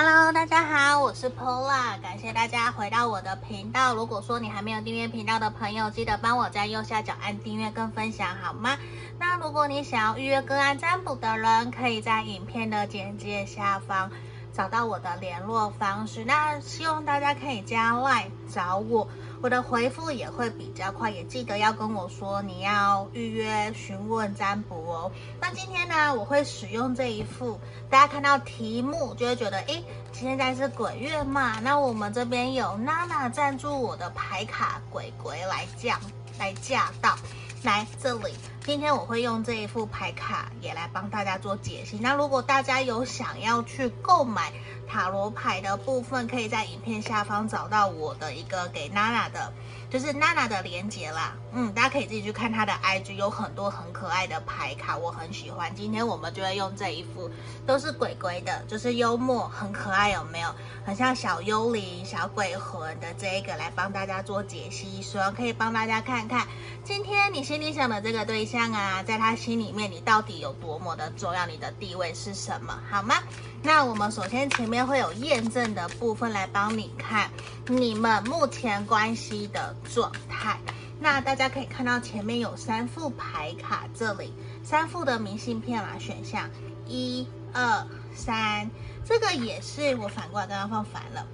Hello，大家好，我是 Pola，感谢大家回到我的频道。如果说你还没有订阅频道的朋友，记得帮我在右下角按订阅跟分享，好吗？那如果你想要预约个案占卜的人，可以在影片的简介下方找到我的联络方式。那希望大家可以加 Line 找我。我的回复也会比较快，也记得要跟我说你要预约询问占卜哦。那今天呢，我会使用这一副，大家看到题目就会觉得，诶，现在是鬼月嘛，那我们这边有娜娜赞助我的牌卡鬼鬼来降来驾到。来这里，今天我会用这一副牌卡也来帮大家做解析。那如果大家有想要去购买塔罗牌的部分，可以在影片下方找到我的一个给娜娜的。就是娜娜的连接啦，嗯，大家可以自己去看他的 IG，有很多很可爱的牌卡，我很喜欢。今天我们就会用这一副，都是鬼鬼的，就是幽默很可爱，有没有？很像小幽灵、小鬼魂的这一个来帮大家做解析，希望可以帮大家看看，今天你心里想的这个对象啊，在他心里面你到底有多么的重要，你的地位是什么，好吗？那我们首先前面会有验证的部分来帮你看你们目前关系的状态。那大家可以看到前面有三副牌卡，这里三副的明信片啦，选项一二三，这个也是我反过来刚刚放反了，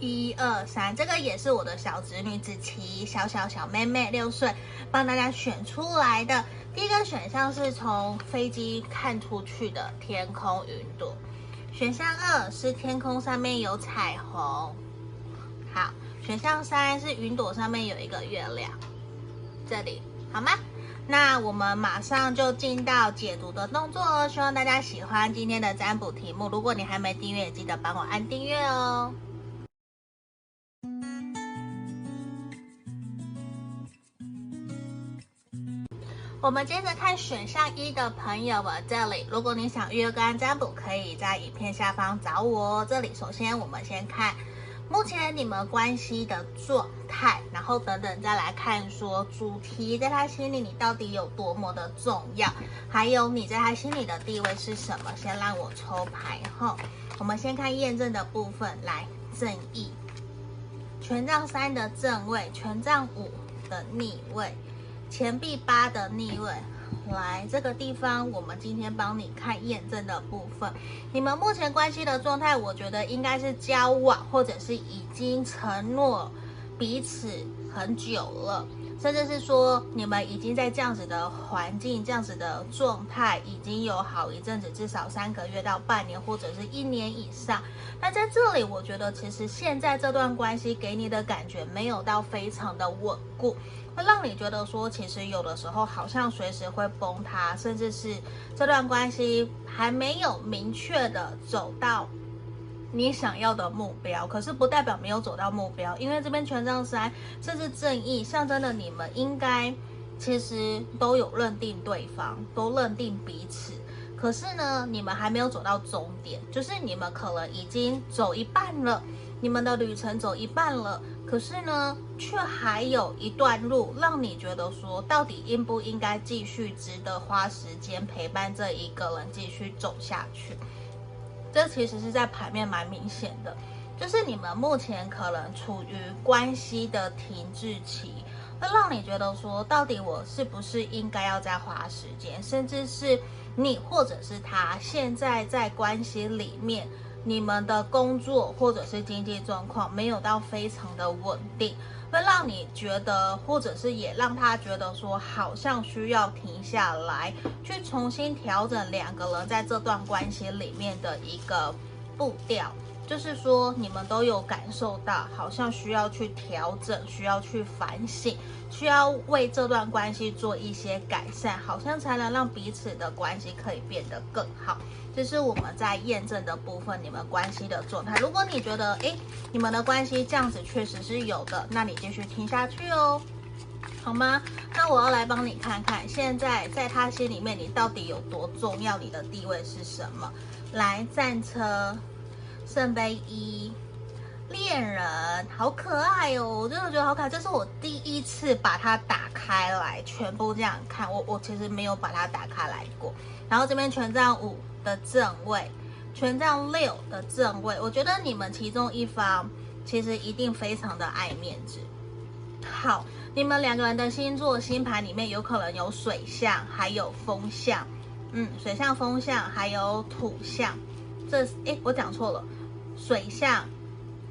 一二三，这个也是我的小侄女子琪，小小小妹妹六岁，帮大家选出来的。第一个选项是从飞机看出去的天空云朵。选项二是天空上面有彩虹，好。选项三是云朵上面有一个月亮，这里好吗？那我们马上就进到解读的动作哦。希望大家喜欢今天的占卜题目。如果你还没订阅，记得帮我按订阅哦。我们接着看选项一的朋友们，这里如果你想预约个案占卜，可以在影片下方找我哦。这里首先我们先看目前你们关系的状态，然后等等再来看说主题在他心里你到底有多么的重要，还有你在他心里的地位是什么？先让我抽牌哈。我们先看验证的部分，来正义，权杖三的正位，权杖五的逆位。钱币八的逆位，来这个地方，我们今天帮你看验证的部分。你们目前关系的状态，我觉得应该是交往，或者是已经承诺彼此很久了，甚至是说你们已经在这样子的环境、这样子的状态，已经有好一阵子，至少三个月到半年，或者是一年以上。那在这里，我觉得其实现在这段关系给你的感觉没有到非常的稳固。会让你觉得说，其实有的时候好像随时会崩塌，甚至是这段关系还没有明确的走到你想要的目标。可是不代表没有走到目标，因为这边权杖三，这是正义，象征的你们应该其实都有认定对方，都认定彼此。可是呢，你们还没有走到终点，就是你们可能已经走一半了，你们的旅程走一半了。可是呢，却还有一段路，让你觉得说，到底应不应该继续值得花时间陪伴这一个人继续走下去？这其实是在牌面蛮明显的，就是你们目前可能处于关系的停滞期，会让你觉得说，到底我是不是应该要再花时间，甚至是你或者是他现在在关系里面。你们的工作或者是经济状况没有到非常的稳定，会让你觉得，或者是也让他觉得说，好像需要停下来，去重新调整两个人在这段关系里面的一个步调。就是说，你们都有感受到，好像需要去调整，需要去反省，需要为这段关系做一些改善，好像才能让彼此的关系可以变得更好。这是我们在验证的部分，你们关系的状态。如果你觉得，诶，你们的关系这样子确实是有的，那你继续听下去哦，好吗？那我要来帮你看看，现在在他心里面，你到底有多重要？你的地位是什么？来，战车。圣杯一，恋人好可爱哦，我真的觉得好可爱。这是我第一次把它打开来，全部这样看。我我其实没有把它打开来过。然后这边权杖五的正位，权杖六的正位，我觉得你们其中一方其实一定非常的爱面子。好，你们两个人的星座星盘里面有可能有水象，还有风象。嗯，水象、风象还有土象。这诶，我讲错了，水象、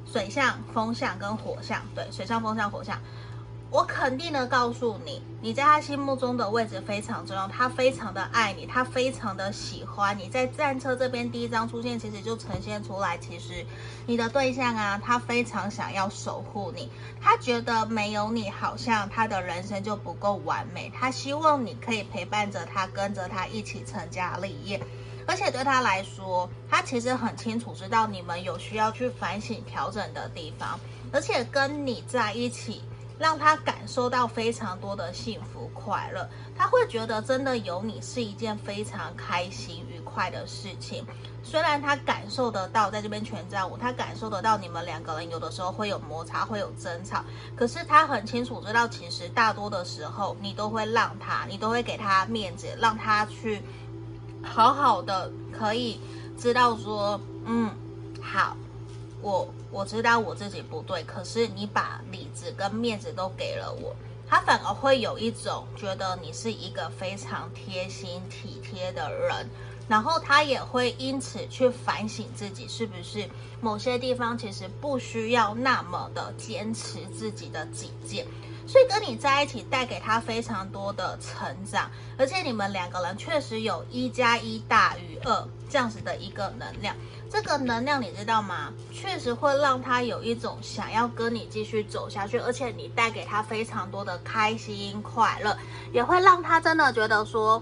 水象、风象跟火象。对，水象、风象、火象。我肯定的告诉你，你在他心目中的位置非常重要，他非常的爱你，他非常的喜欢你。在战车这边第一张出现，其实就呈现出来，其实你的对象啊，他非常想要守护你，他觉得没有你，好像他的人生就不够完美。他希望你可以陪伴着他，跟着他一起成家立业。而且对他来说，他其实很清楚知道你们有需要去反省调整的地方，而且跟你在一起。让他感受到非常多的幸福快乐，他会觉得真的有你是一件非常开心愉快的事情。虽然他感受得到在这边权杖我，他感受得到你们两个人有的时候会有摩擦，会有争吵，可是他很清楚知道，其实大多的时候你都会让他，你都会给他面子，让他去好好的可以知道说，嗯，好。我我知道我自己不对，可是你把里子跟面子都给了我，他反而会有一种觉得你是一个非常贴心体贴的人，然后他也会因此去反省自己是不是某些地方其实不需要那么的坚持自己的己见，所以跟你在一起带给他非常多的成长，而且你们两个人确实有一加一大于二这样子的一个能量。这个能量你知道吗？确实会让他有一种想要跟你继续走下去，而且你带给他非常多的开心快乐，也会让他真的觉得说，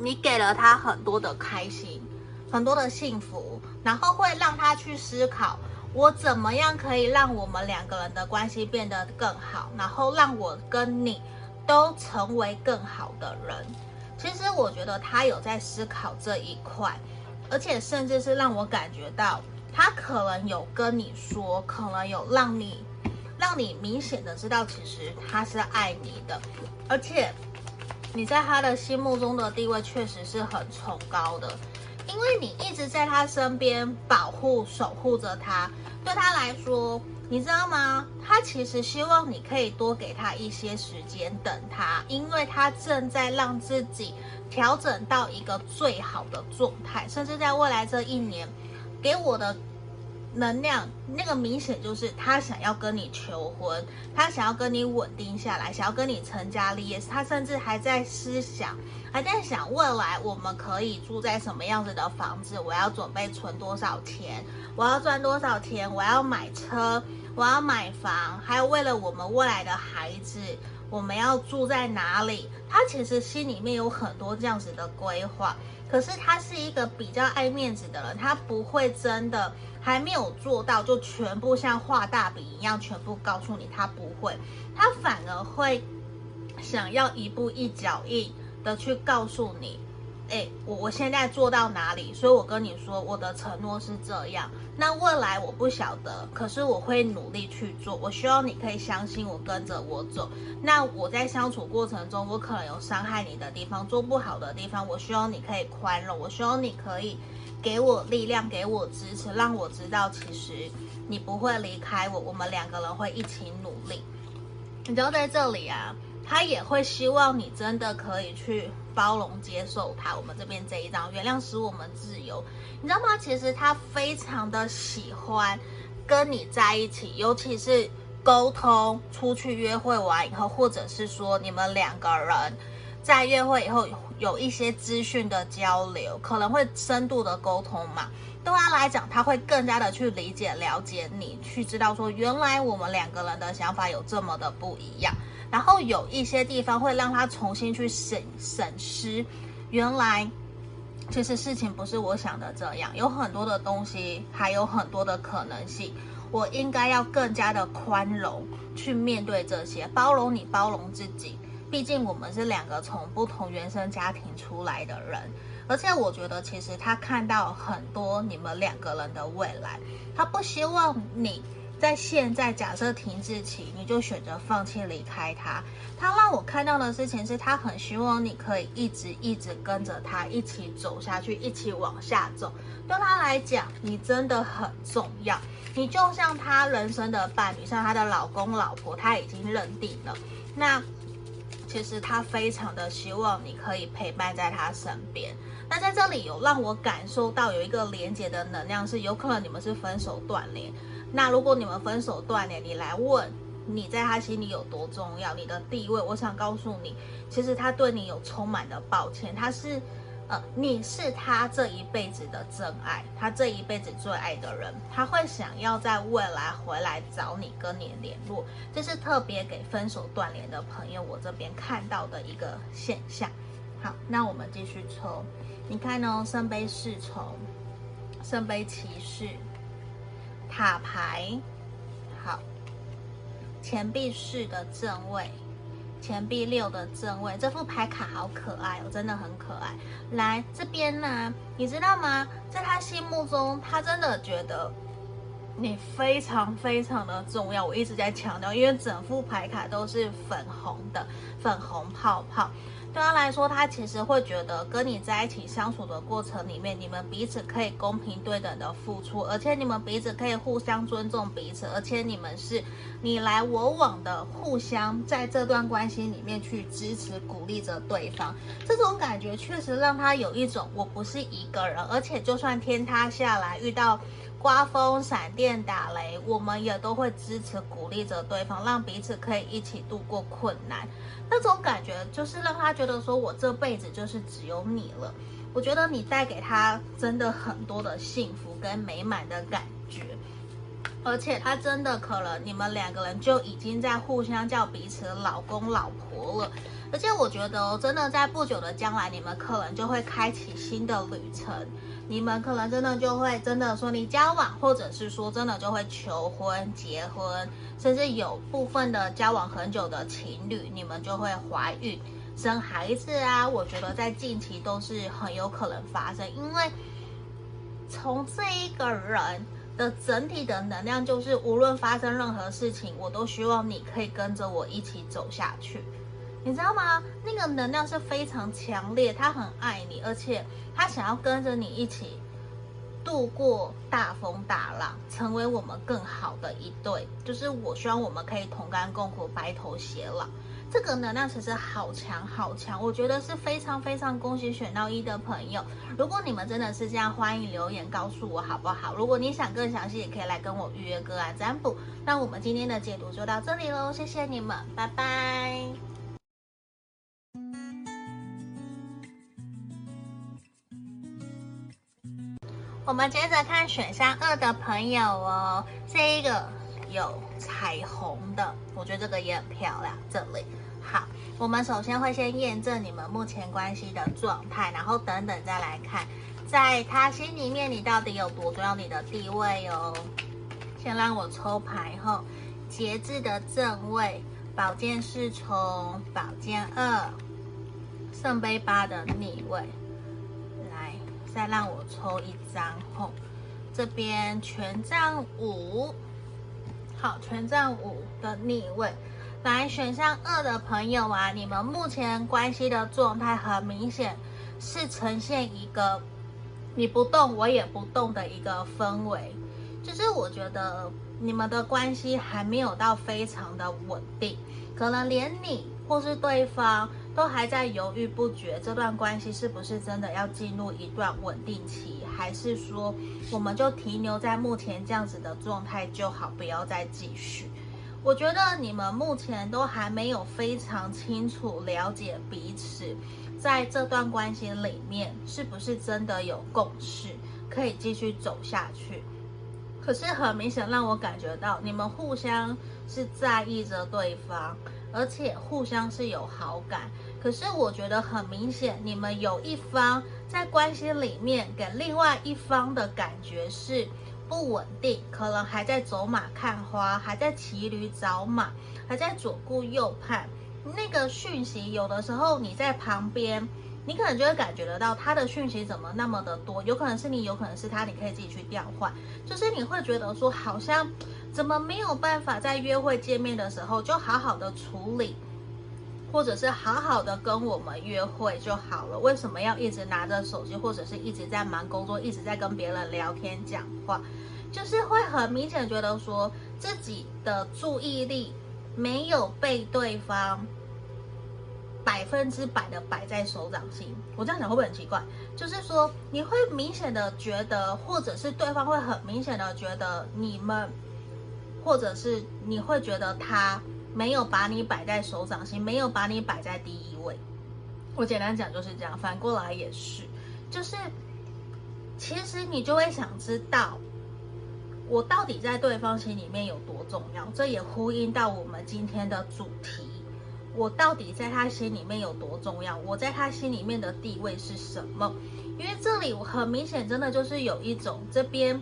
你给了他很多的开心，很多的幸福，然后会让他去思考，我怎么样可以让我们两个人的关系变得更好，然后让我跟你都成为更好的人。其实我觉得他有在思考这一块。而且甚至是让我感觉到，他可能有跟你说，可能有让你，让你明显的知道，其实他是爱你的，而且你在他的心目中的地位确实是很崇高的，因为你一直在他身边保护、守护着他。对他来说，你知道吗？他其实希望你可以多给他一些时间等他，因为他正在让自己。调整到一个最好的状态，甚至在未来这一年，给我的能量，那个明显就是他想要跟你求婚，他想要跟你稳定下来，想要跟你成家立业。他甚至还在思想，还在想未来我们可以住在什么样子的房子，我要准备存多少钱，我要赚多少钱，我要买车，我要买房，还有为了我们未来的孩子。我们要住在哪里？他其实心里面有很多这样子的规划，可是他是一个比较爱面子的人，他不会真的还没有做到就全部像画大饼一样全部告诉你，他不会，他反而会想要一步一脚印的去告诉你。哎，我我现在做到哪里？所以我跟你说，我的承诺是这样。那未来我不晓得，可是我会努力去做。我希望你可以相信我，跟着我走。那我在相处过程中，我可能有伤害你的地方，做不好的地方，我希望你可以宽容。我希望你可以给我力量，给我支持，让我知道其实你不会离开我，我们两个人会一起努力。你知道在这里啊，他也会希望你真的可以去。包容接受他，我们这边这一张原谅使我们自由，你知道吗？其实他非常的喜欢跟你在一起，尤其是沟通，出去约会完以后，或者是说你们两个人在约会以后有一些资讯的交流，可能会深度的沟通嘛。对他来讲，他会更加的去理解、了解你，去知道说原来我们两个人的想法有这么的不一样。然后有一些地方会让他重新去审审视，原来其实事情不是我想的这样，有很多的东西，还有很多的可能性，我应该要更加的宽容去面对这些，包容你，包容自己。毕竟我们是两个从不同原生家庭出来的人，而且我觉得其实他看到很多你们两个人的未来，他不希望你。在现在假设停滞期，你就选择放弃离开他。他让我看到的事情是他很希望你可以一直一直跟着他一起走下去，一起往下走。对他来讲，你真的很重要。你就像他人生的伴侣，像他的老公老婆，他已经认定了。那其实他非常的希望你可以陪伴在他身边。那在这里有让我感受到有一个连接的能量，是有可能你们是分手断联。那如果你们分手断联，你来问你在他心里有多重要，你的地位，我想告诉你，其实他对你有充满的抱歉，他是，你是他这一辈子的真爱，他这一辈子最爱的人，他会想要在未来回来找你，跟你联络，这是特别给分手断联的朋友，我这边看到的一个现象。好，那我们继续抽，你看哦，圣杯侍从，圣杯骑士。塔牌，好，钱币式的正位，钱币六的正位，这副牌卡好可爱哦，真的很可爱。来这边呢，你知道吗？在他心目中，他真的觉得你非常非常的重要。我一直在强调，因为整副牌卡都是粉红的，粉红泡泡。对他来说，他其实会觉得跟你在一起相处的过程里面，你们彼此可以公平对等的付出，而且你们彼此可以互相尊重彼此，而且你们是你来我往的，互相在这段关系里面去支持鼓励着对方。这种感觉确实让他有一种我不是一个人，而且就算天塌下来遇到。刮风、闪电、打雷，我们也都会支持、鼓励着对方，让彼此可以一起度过困难。那种感觉就是让他觉得说，我这辈子就是只有你了。我觉得你带给他真的很多的幸福跟美满的感觉，而且他真的可能你们两个人就已经在互相叫彼此老公老婆了。而且我觉得，真的在不久的将来，你们可能就会开启新的旅程。你们可能真的就会真的说你交往，或者是说真的就会求婚、结婚，甚至有部分的交往很久的情侣，你们就会怀孕、生孩子啊。我觉得在近期都是很有可能发生，因为从这一个人的整体的能量，就是无论发生任何事情，我都希望你可以跟着我一起走下去。你知道吗？那个能量是非常强烈，他很爱你，而且他想要跟着你一起度过大风大浪，成为我们更好的一对。就是我希望我们可以同甘共苦，白头偕老。这个能量其实好强好强，我觉得是非常非常恭喜选到一的朋友。如果你们真的是这样，欢迎留言告诉我好不好？如果你想更详细，也可以来跟我预约个案占卜。那我们今天的解读就到这里喽，谢谢你们，拜拜。我们接着看选项二的朋友哦，这一个有彩虹的，我觉得这个也很漂亮。这里好，我们首先会先验证你们目前关系的状态，然后等等再来看，在他心里面你到底有多重要，你的地位哦。先让我抽牌后，节制的正位，宝剑侍从，宝剑二，圣杯八的逆位。再让我抽一张哦，这边权杖五，好，权杖五的逆位，来选项二的朋友啊，你们目前关系的状态很明显是呈现一个你不动我也不动的一个氛围，就是我觉得你们的关系还没有到非常的稳定，可能连你或是对方。都还在犹豫不决，这段关系是不是真的要进入一段稳定期，还是说我们就停留在目前这样子的状态就好，不要再继续？我觉得你们目前都还没有非常清楚了解彼此，在这段关系里面是不是真的有共识，可以继续走下去。可是很明显让我感觉到你们互相是在意着对方。而且互相是有好感，可是我觉得很明显，你们有一方在关系里面给另外一方的感觉是不稳定，可能还在走马看花，还在骑驴找马，还在左顾右盼。那个讯息有的时候你在旁边，你可能就会感觉得到他的讯息怎么那么的多，有可能是你，有可能是他，你可以自己去调换。就是你会觉得说好像。怎么没有办法在约会见面的时候就好好的处理，或者是好好的跟我们约会就好了？为什么要一直拿着手机，或者是一直在忙工作，一直在跟别人聊天讲话？就是会很明显觉得说自己的注意力没有被对方百分之百的摆在手掌心。我这样讲会不会很奇怪？就是说你会明显的觉得，或者是对方会很明显的觉得你们。或者是你会觉得他没有把你摆在手掌心，没有把你摆在第一位。我简单讲就是这样，反过来也是，就是其实你就会想知道，我到底在对方心里面有多重要。这也呼应到我们今天的主题，我到底在他心里面有多重要？我在他心里面的地位是什么？因为这里很明显，真的就是有一种这边。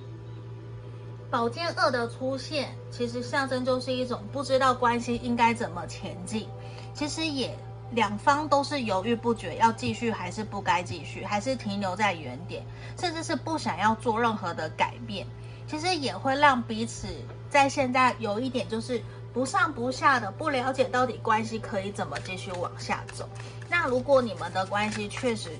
宝剑二的出现，其实象征就是一种不知道关系应该怎么前进。其实也两方都是犹豫不决，要继续还是不该继续，还是停留在原点，甚至是不想要做任何的改变。其实也会让彼此在现在有一点就是不上不下的，不了解到底关系可以怎么继续往下走。那如果你们的关系确实，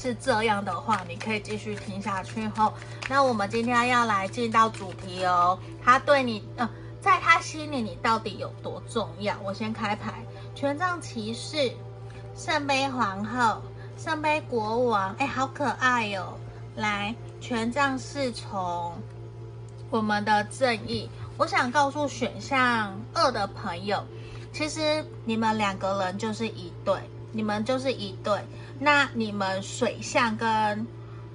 是这样的话，你可以继续听下去后，那我们今天要来进到主题哦。他对你，呃，在他心里你到底有多重要？我先开牌：权杖骑士、圣杯皇后、圣杯国王，哎，好可爱哟、哦！来，权杖侍从，我们的正义。我想告诉选项二的朋友，其实你们两个人就是一对，你们就是一对。那你们水象跟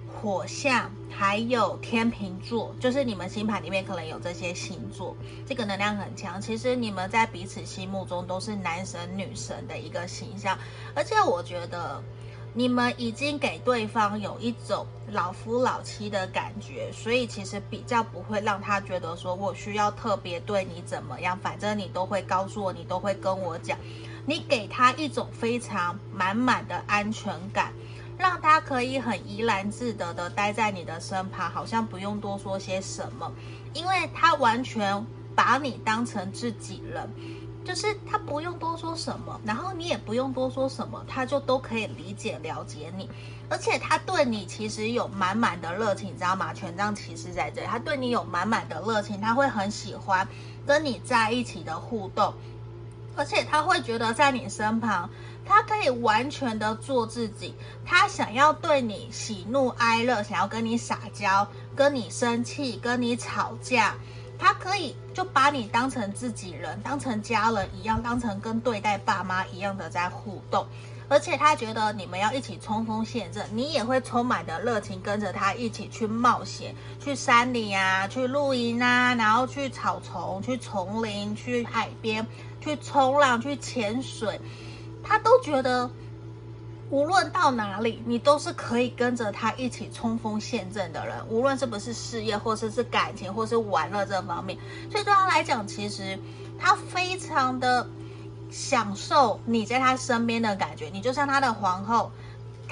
火象，还有天秤座，就是你们星盘里面可能有这些星座，这个能量很强。其实你们在彼此心目中都是男神女神的一个形象，而且我觉得你们已经给对方有一种老夫老妻的感觉，所以其实比较不会让他觉得说我需要特别对你怎么样，反正你都会告诉我，你都会跟我讲。你给他一种非常满满的安全感，让他可以很怡然自得的待在你的身旁，好像不用多说些什么，因为他完全把你当成自己人，就是他不用多说什么，然后你也不用多说什么，他就都可以理解了解你，而且他对你其实有满满的热情，你知道吗？权杖骑士在这里，他对你有满满的热情，他会很喜欢跟你在一起的互动。而且他会觉得在你身旁，他可以完全的做自己。他想要对你喜怒哀乐，想要跟你撒娇，跟你生气，跟你吵架，他可以就把你当成自己人，当成家人一样，当成跟对待爸妈一样的在互动。而且他觉得你们要一起冲锋陷阵，你也会充满的热情，跟着他一起去冒险，去山里啊，去露营啊，然后去草丛，去丛林，去海边。去冲浪，去潜水，他都觉得无论到哪里，你都是可以跟着他一起冲锋陷阵的人。无论是不是事业，或者是感情，或是玩乐这方面，所以对他来讲，其实他非常的享受你在他身边的感觉。你就像他的皇后。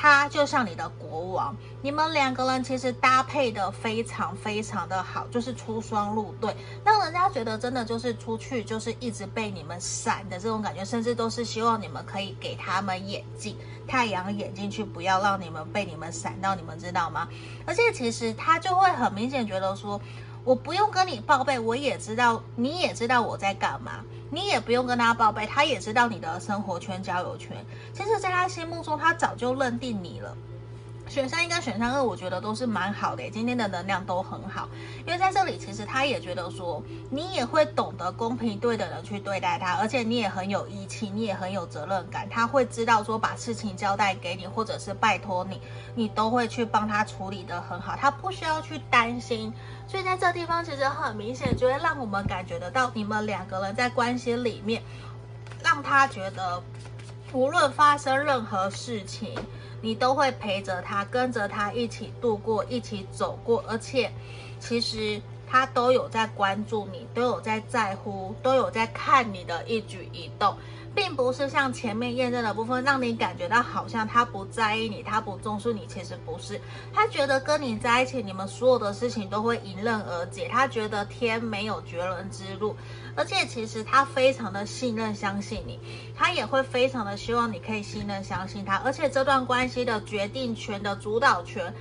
他就像你的国王，你们两个人其实搭配的非常非常的好，就是出双入对，让人家觉得真的就是出去就是一直被你们闪的这种感觉，甚至都是希望你们可以给他们眼镜，太阳眼镜去，不要让你们被你们闪到，你们知道吗？而且其实他就会很明显觉得说，我不用跟你报备，我也知道，你也知道我在干嘛。你也不用跟他报备，他也知道你的生活圈、交友圈。其实，在他心目中，他早就认定你了。选项一跟选项二，我觉得都是蛮好的，今天的能量都很好。因为在这里，其实他也觉得说，你也会懂得公平对的人去对待他，而且你也很有义气，你也很有责任感。他会知道说，把事情交代给你，或者是拜托你，你都会去帮他处理得很好，他不需要去担心。所以在这地方，其实很明显就会让我们感觉得到，你们两个人在关系里面，让他觉得，无论发生任何事情。你都会陪着他，跟着他一起度过，一起走过，而且其实他都有在关注你，都有在在乎，都有在看你的一举一动。并不是像前面验证的部分，让你感觉到好像他不在意你，他不重视你。其实不是，他觉得跟你在一起，你们所有的事情都会迎刃而解。他觉得天没有绝伦之路，而且其实他非常的信任、相信你，他也会非常的希望你可以信任、相信他。而且这段关系的决定权的主导权，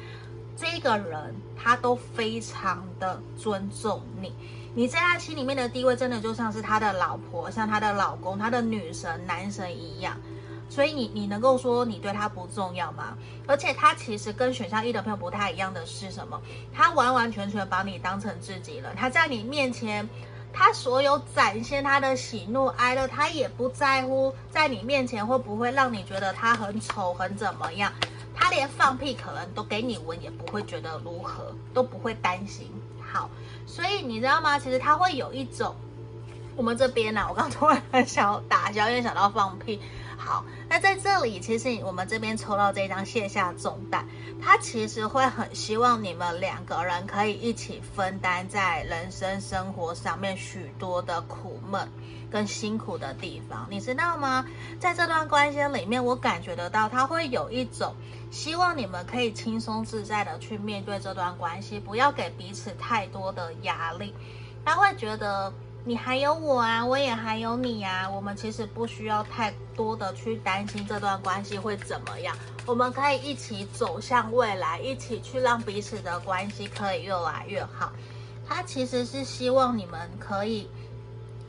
这个人他都非常的尊重你。你在他心里面的地位，真的就像是他的老婆，像他的老公，他的女神、男神一样。所以你你能够说你对他不重要吗？而且他其实跟选项一的朋友不太一样的是什么？他完完全全把你当成自己了。他在你面前，他所有展现他的喜怒哀乐，他也不在乎在你面前会不会让你觉得他很丑很怎么样。他连放屁可能都给你闻，也不会觉得如何，都不会担心。好。所以你知道吗？其实他会有一种，我们这边呢、啊，我刚突然很想打消，因为想到放屁。好，那在这里，其实我们这边抽到这张卸下重担，他其实会很希望你们两个人可以一起分担在人生生活上面许多的苦闷跟辛苦的地方，你知道吗？在这段关系里面，我感觉得到他会有一种。希望你们可以轻松自在的去面对这段关系，不要给彼此太多的压力。他会觉得你还有我啊，我也还有你啊，我们其实不需要太多的去担心这段关系会怎么样，我们可以一起走向未来，一起去让彼此的关系可以越来越好。他其实是希望你们可以。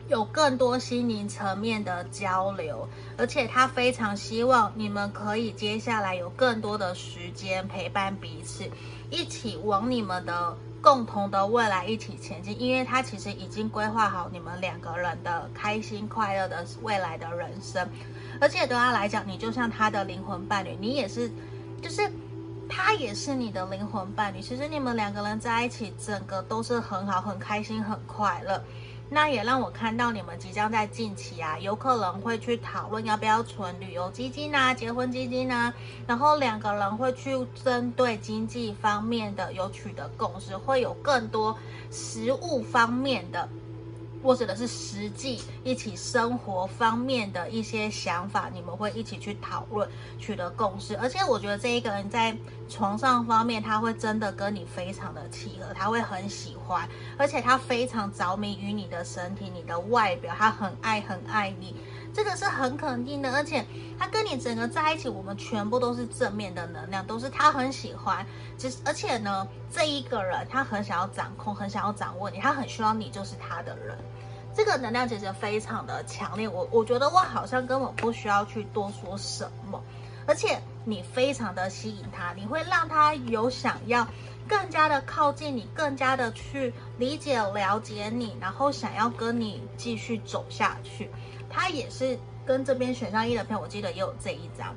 有更多心灵层面的交流，而且他非常希望你们可以接下来有更多的时间陪伴彼此，一起往你们的共同的未来一起前进。因为他其实已经规划好你们两个人的开心快乐的未来的人生，而且对他来讲，你就像他的灵魂伴侣，你也是，就是他也是你的灵魂伴侣。其实你们两个人在一起，整个都是很好、很开心、很快乐。那也让我看到你们即将在近期啊，有可能会去讨论要不要存旅游基金啊、结婚基金啊，然后两个人会去针对经济方面的有取得共识，会有更多实物方面的。或者的是实际一起生活方面的一些想法，你们会一起去讨论，取得共识。而且我觉得这一个人在床上方面，他会真的跟你非常的契合，他会很喜欢，而且他非常着迷于你的身体、你的外表，他很爱很爱你，这个是很肯定的。而且他跟你整个在一起，我们全部都是正面的能量，都是他很喜欢。其实，而且呢，这一个人他很想要掌控，很想要掌握你，他很希望你就是他的人。这个能量其实非常的强烈，我我觉得我好像根本不需要去多说什么，而且你非常的吸引他，你会让他有想要更加的靠近你，更加的去理解了解你，然后想要跟你继续走下去。他也是跟这边选项一的朋友，我记得也有这一张，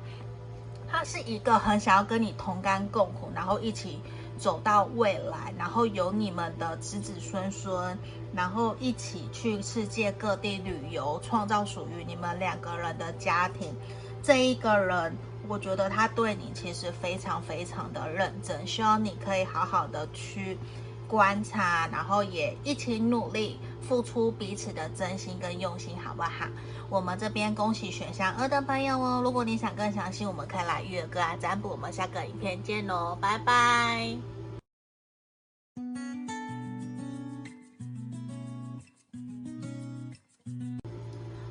他是一个很想要跟你同甘共苦，然后一起。走到未来，然后有你们的子子孙孙，然后一起去世界各地旅游，创造属于你们两个人的家庭。这一个人，我觉得他对你其实非常非常的认真，希望你可以好好的去观察，然后也一起努力，付出彼此的真心跟用心，好不好？我们这边恭喜选项二的朋友哦！如果你想更详细，我们可以来预约个案占卜。我们下个影片见喽，拜拜！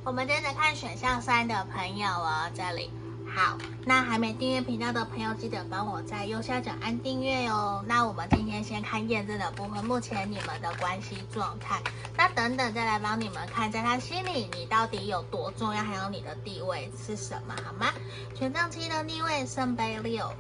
我们接着看选项三的朋友哦，这里。好，那还没订阅频道的朋友，记得帮我在右下角按订阅哦。那我们今天先看验证的部分，目前你们的关系状态。那等等再来帮你们看，在他心里你到底有多重要，还有你的地位是什么，好吗？权杖七的逆位，圣杯六，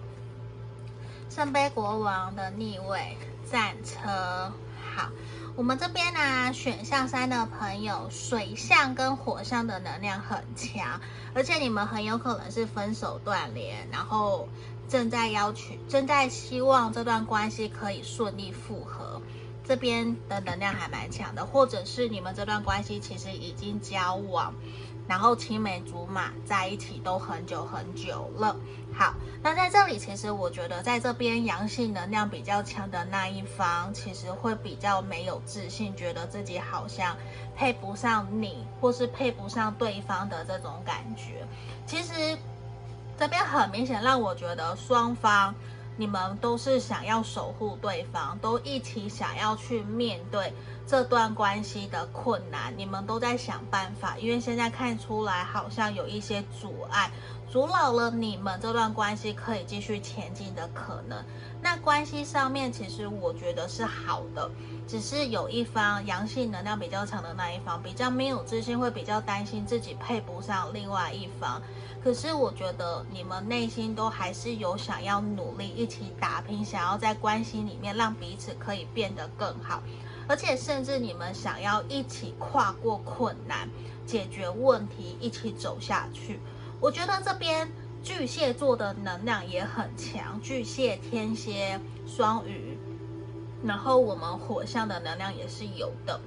圣杯国王的逆位，战车。好。我们这边呢、选项三的朋友，水象跟火象的能量很强，而且你们很有可能是分手断联，然后正在要求，正在希望这段关系可以顺利复合，这边的能量还蛮强的，或者是你们这段关系其实已经交往，然后青梅竹马在一起都很久很久了。好，那在这里，其实我觉得在这边阳性能量比较强的那一方，其实会比较没有自信，觉得自己好像配不上你，或是配不上对方的这种感觉。其实这边很明显让我觉得双方。你们都是想要守护对方，都一起想要去面对这段关系的困难。你们都在想办法，因为现在看出来好像有一些阻碍，阻挠了你们这段关系可以继续前进的可能。那关系上面，其实我觉得是好的，只是有一方阳性能量比较强的那一方比较没有自信，会比较担心自己配不上另外一方。可是我觉得你们内心都还是有想要努力一起打拼，想要在关系里面让彼此可以变得更好，而且甚至你们想要一起跨过困难，解决问题，一起走下去。我觉得这边巨蟹座的能量也很强，巨蟹、天蝎、双鱼，然后我们火象的能量也是有的。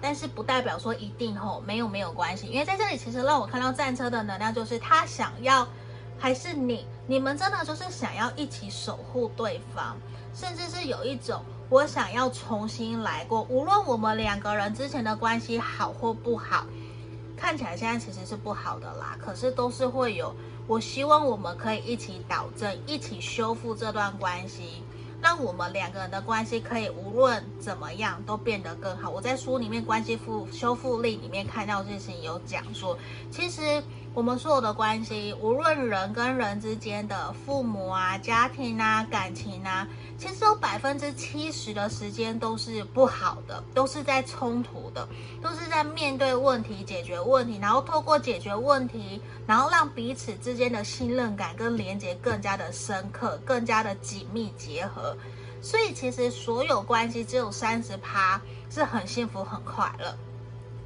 但是不代表说一定吼，没有没有关系，因为在这里其实让我看到战车的能量，就是他想要，还是你，你们真的就是想要一起守护对方，甚至是有一种我想要重新来过，无论我们两个人之前的关系好或不好，看起来现在其实是不好的啦，可是都是会有，我希望我们可以一起导正，一起修复这段关系。让我们两个人的关系可以无论怎么样都变得更好。我在书里面关系复修复力里面看到这些有讲说，其实我们所有的关系，无论人跟人之间的父母啊、家庭啊、感情啊。其实有百分之七十的时间都是不好的，都是在冲突的，都是在面对问题、解决问题，然后透过解决问题，然后让彼此之间的信任感跟连接更加的深刻，更加的紧密结合。所以其实所有关系只有三十趴是很幸福、很快乐，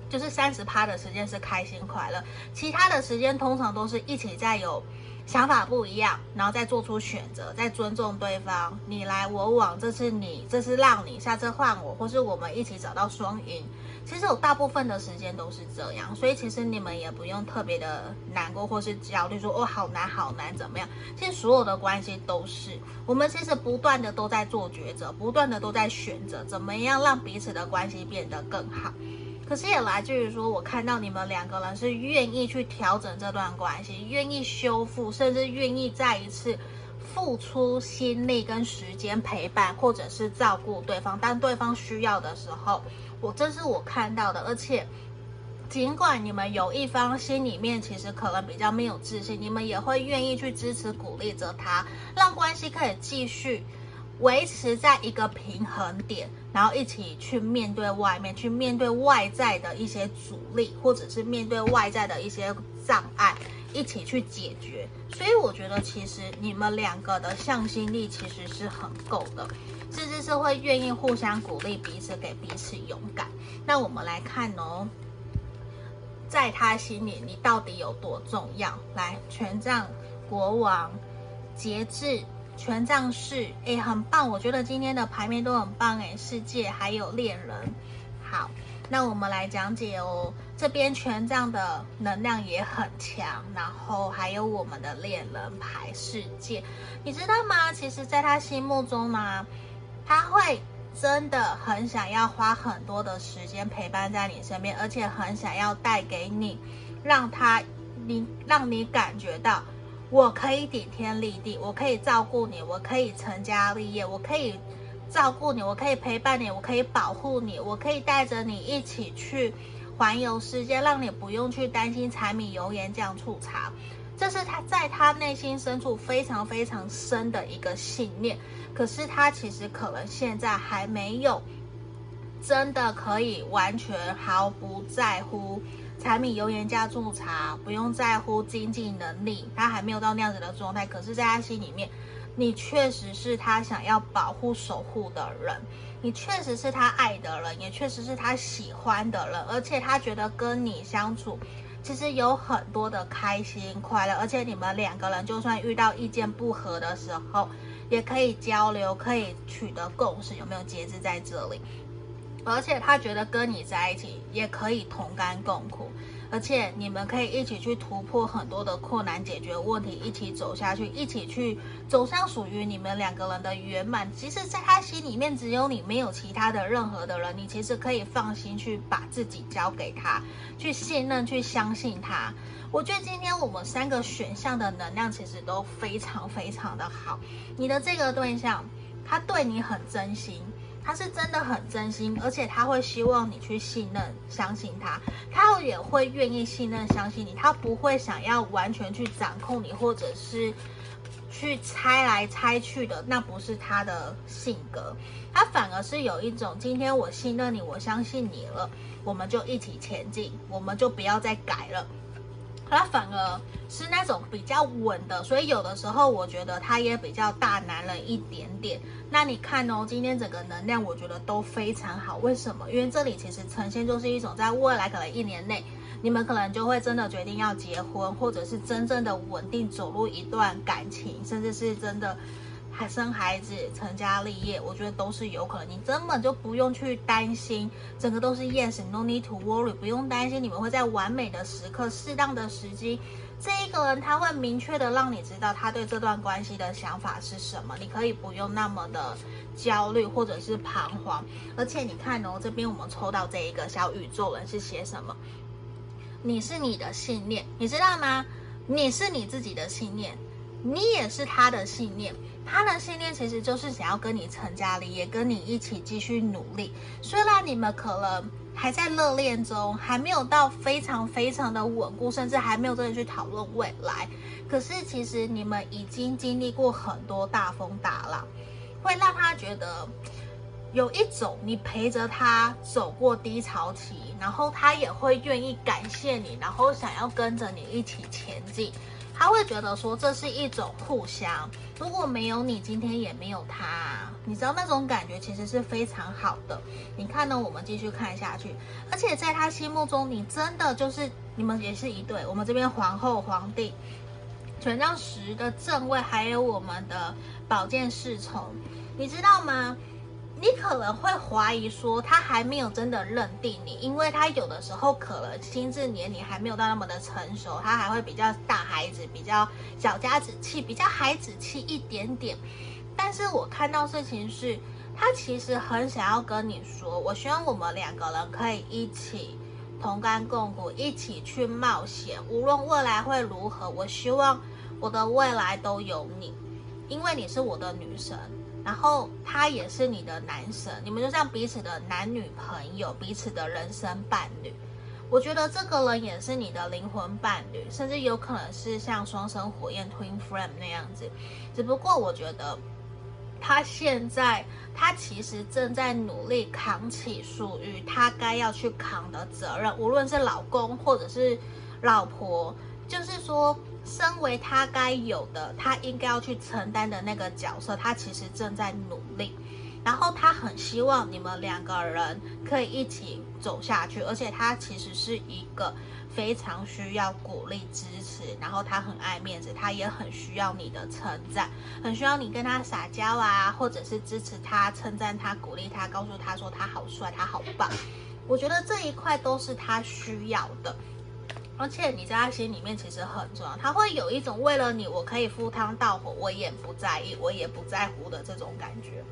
就是三十趴的时间是开心快乐，其他的时间通常都是一起在有。想法不一样，然后再做出选择，再尊重对方，你来我往，这是你，这是让你，下次换我，或是我们一起找到双赢。其实我大部分的时间都是这样，所以其实你们也不用特别的难过或是焦虑，说哦好难好难怎么样？其实所有的关系都是，我们其实不断的都在做抉择，不断的都在选择，怎么样让彼此的关系变得更好。可是也来自于说，我看到你们两个人是愿意去调整这段关系，愿意修复，甚至愿意再一次付出心力跟时间陪伴，或者是照顾对方。当对方需要的时候，我这是我看到的。而且，尽管你们有一方心里面其实可能比较没有自信，你们也会愿意去支持鼓励着他，让关系可以继续。维持在一个平衡点，然后一起去面对外面，去面对外在的一些阻力，或者是面对外在的一些障碍，一起去解决。所以我觉得，其实你们两个的向心力其实是很够的，甚至是会愿意互相鼓励彼此，给彼此勇敢。那我们来看哦，在他心里，你到底有多重要？来，权杖、国王、节制。权杖四，哎，很棒！我觉得今天的牌面都很棒，哎，世界还有恋人。好，那我们来讲解哦。这边权杖的能量也很强，然后还有我们的恋人牌世界，你知道吗？其实，在他心目中呢，他会真的很想要花很多的时间陪伴在你身边，而且很想要带给你，让他你让你感觉到。我可以顶天立地，我可以照顾你，我可以成家立业，我可以照顾你，我可以陪伴你，我可以保护你，我可以带着你一起去环游世界，让你不用去担心柴米油盐酱醋茶。这是他在他内心深处非常非常深的一个信念。可是他其实可能现在还没有真的可以完全毫不在乎。柴米油盐酱醋茶，不用在乎经济能力，他还没有到那样子的状态。可是，在他心里面，你确实是他想要保护、守护的人，你确实是他爱的人，也确实是他喜欢的人。而且，他觉得跟你相处，其实有很多的开心、快乐。而且，你们两个人就算遇到意见不合的时候，也可以交流，可以取得共识。有没有节制在这里？而且他觉得跟你在一起也可以同甘共苦，而且你们可以一起去突破很多的困难，解决问题，一起走下去，一起去走向属于你们两个人的圆满。其实，在他心里面，只有你，没有其他的任何的人，你其实可以放心去把自己交给他，去信任，去相信他。我觉得今天我们三个选项的能量其实都非常非常的好。你的这个对象，他对你很真心。他是真的很真心，而且他会希望你去信任、相信他，他也会愿意信任、相信你，他不会想要完全去掌控你，或者是去猜来猜去的，那不是他的性格，他反而是有一种，今天我信任你，我相信你了，我们就一起前进，我们就不要再改了。他反而是那种比较稳的，所以有的时候我觉得他也比较大男人一点点。那你看哦，今天整个能量我觉得都非常好。为什么？因为这里其实呈现就是一种在未来可能一年内，你们可能就会真的决定要结婚，或者是真正的稳定走入一段感情，甚至是真的。还生孩子、成家立业，我觉得都是有可能。你根本就不用去担心，整个都是 yes，no need to worry，不用担心你们会在完美的时刻、适当的时机，这一个人他会明确的让你知道他对这段关系的想法是什么。你可以不用那么的焦虑或者是彷徨。而且你看哦，这边我们抽到这一个小宇宙人是写什么？你是你的信念，你知道吗？你是你自己的信念，你也是他的信念。他的信念其实就是想要跟你成家立业，跟你一起继续努力。虽然你们可能还在热恋中，还没有到非常非常的稳固，甚至还没有真的去讨论未来。可是其实你们已经经历过很多大风大浪，会让他觉得有一种你陪着他走过低潮期，然后他也会愿意感谢你，然后想要跟着你一起前进。他会觉得说，这是一种互相，如果没有你，今天也没有他，你知道那种感觉其实是非常好的。你看呢？我们继续看下去，而且在他心目中，你真的就是你们也是一对。我们这边皇后、皇帝、权杖十的正位，还有我们的宝剑侍从，你知道吗？你可能会怀疑说，他还没有真的认定你，因为他有的时候可能心智年龄还没有到那么的成熟，他还会比较大孩子，比较小家子气，比较孩子气一点点。但是我看到事情是，他其实很想要跟你说，我希望我们两个人可以一起同甘共苦，一起去冒险，无论未来会如何，我希望我的未来都有你，因为你是我的女神。然后他也是你的男神，你们就像彼此的男女朋友，彼此的人生伴侣。我觉得这个人也是你的灵魂伴侣，甚至有可能是像双生火焰 （Twin Flame） 那样子。只不过我觉得他现在，他其实正在努力扛起属于他该要去扛的责任，无论是老公或者是老婆，就是说。身为他该有的，他应该要去承担的那个角色，他其实正在努力，然后他很希望你们两个人可以一起走下去，而且他其实是一个非常需要鼓励支持，然后他很爱面子，他也很需要你的称赞，很需要你跟他撒娇啊，或者是支持他、称赞他、鼓励他，告诉他说他好帅，他好棒。我觉得这一块都是他需要的。而且你在他心里面其实很重要，他会有一种为了你，我可以赴汤蹈火，我也不在意，我也不在乎的这种感觉。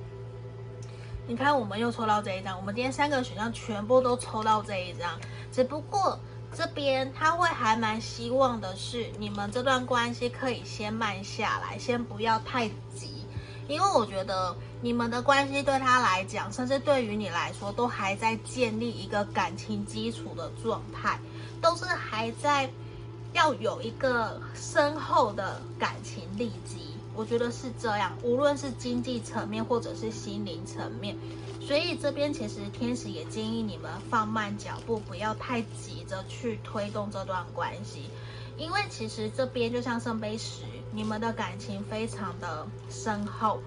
你看，我们又抽到这一张，我们今天三个选项全部都抽到这一张，只不过这边他会还蛮希望的是，你们这段关系可以先慢下来，先不要太急，因为我觉得你们的关系对他来讲，甚至对于你来说，都还在建立一个感情基础的状态。都是还在要有一个深厚的感情利基，我觉得是这样。无论是经济层面或者是心灵层面，所以这边其实天使也建议你们放慢脚步，不要太急着去推动这段关系，因为其实这边就像圣杯十，你们的感情非常的深厚。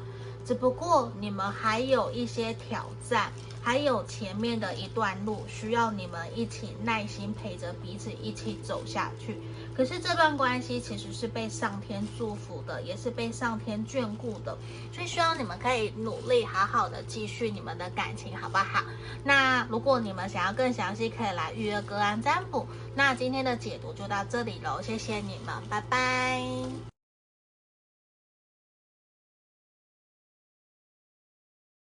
只不过你们还有一些挑战，还有前面的一段路需要你们一起耐心陪着彼此一起走下去。可是这段关系其实是被上天祝福的，也是被上天眷顾的，所以希望你们可以努力好好的继续你们的感情，好不好？那如果你们想要更详细，可以来预约个案占卜。那今天的解读就到这里喽，谢谢你们，拜拜。